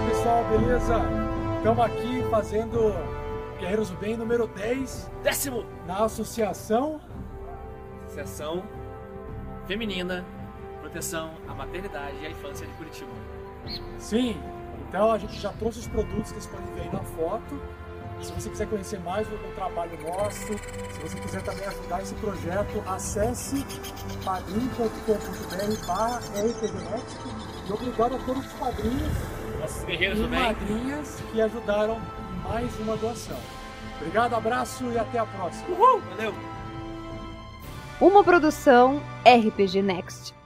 Fala pessoal, beleza? Estamos aqui fazendo Guerreiros do Bem número 10 Décimo! na Associação. Associação Feminina Proteção à Maternidade e à Infância de Curitiba. Sim, então a gente já trouxe os produtos que vocês podem ver aí na foto. Se você quiser conhecer mais do, do trabalho nosso, se você quiser também ajudar esse projeto, acesse padrim.com.br barra RPGNet e obrigado a todos os padrinhos Nossos guerreiros e bem. madrinhas que ajudaram em mais uma doação. Obrigado, abraço e até a próxima. Uhul! Valeu! Uma produção RPG Next.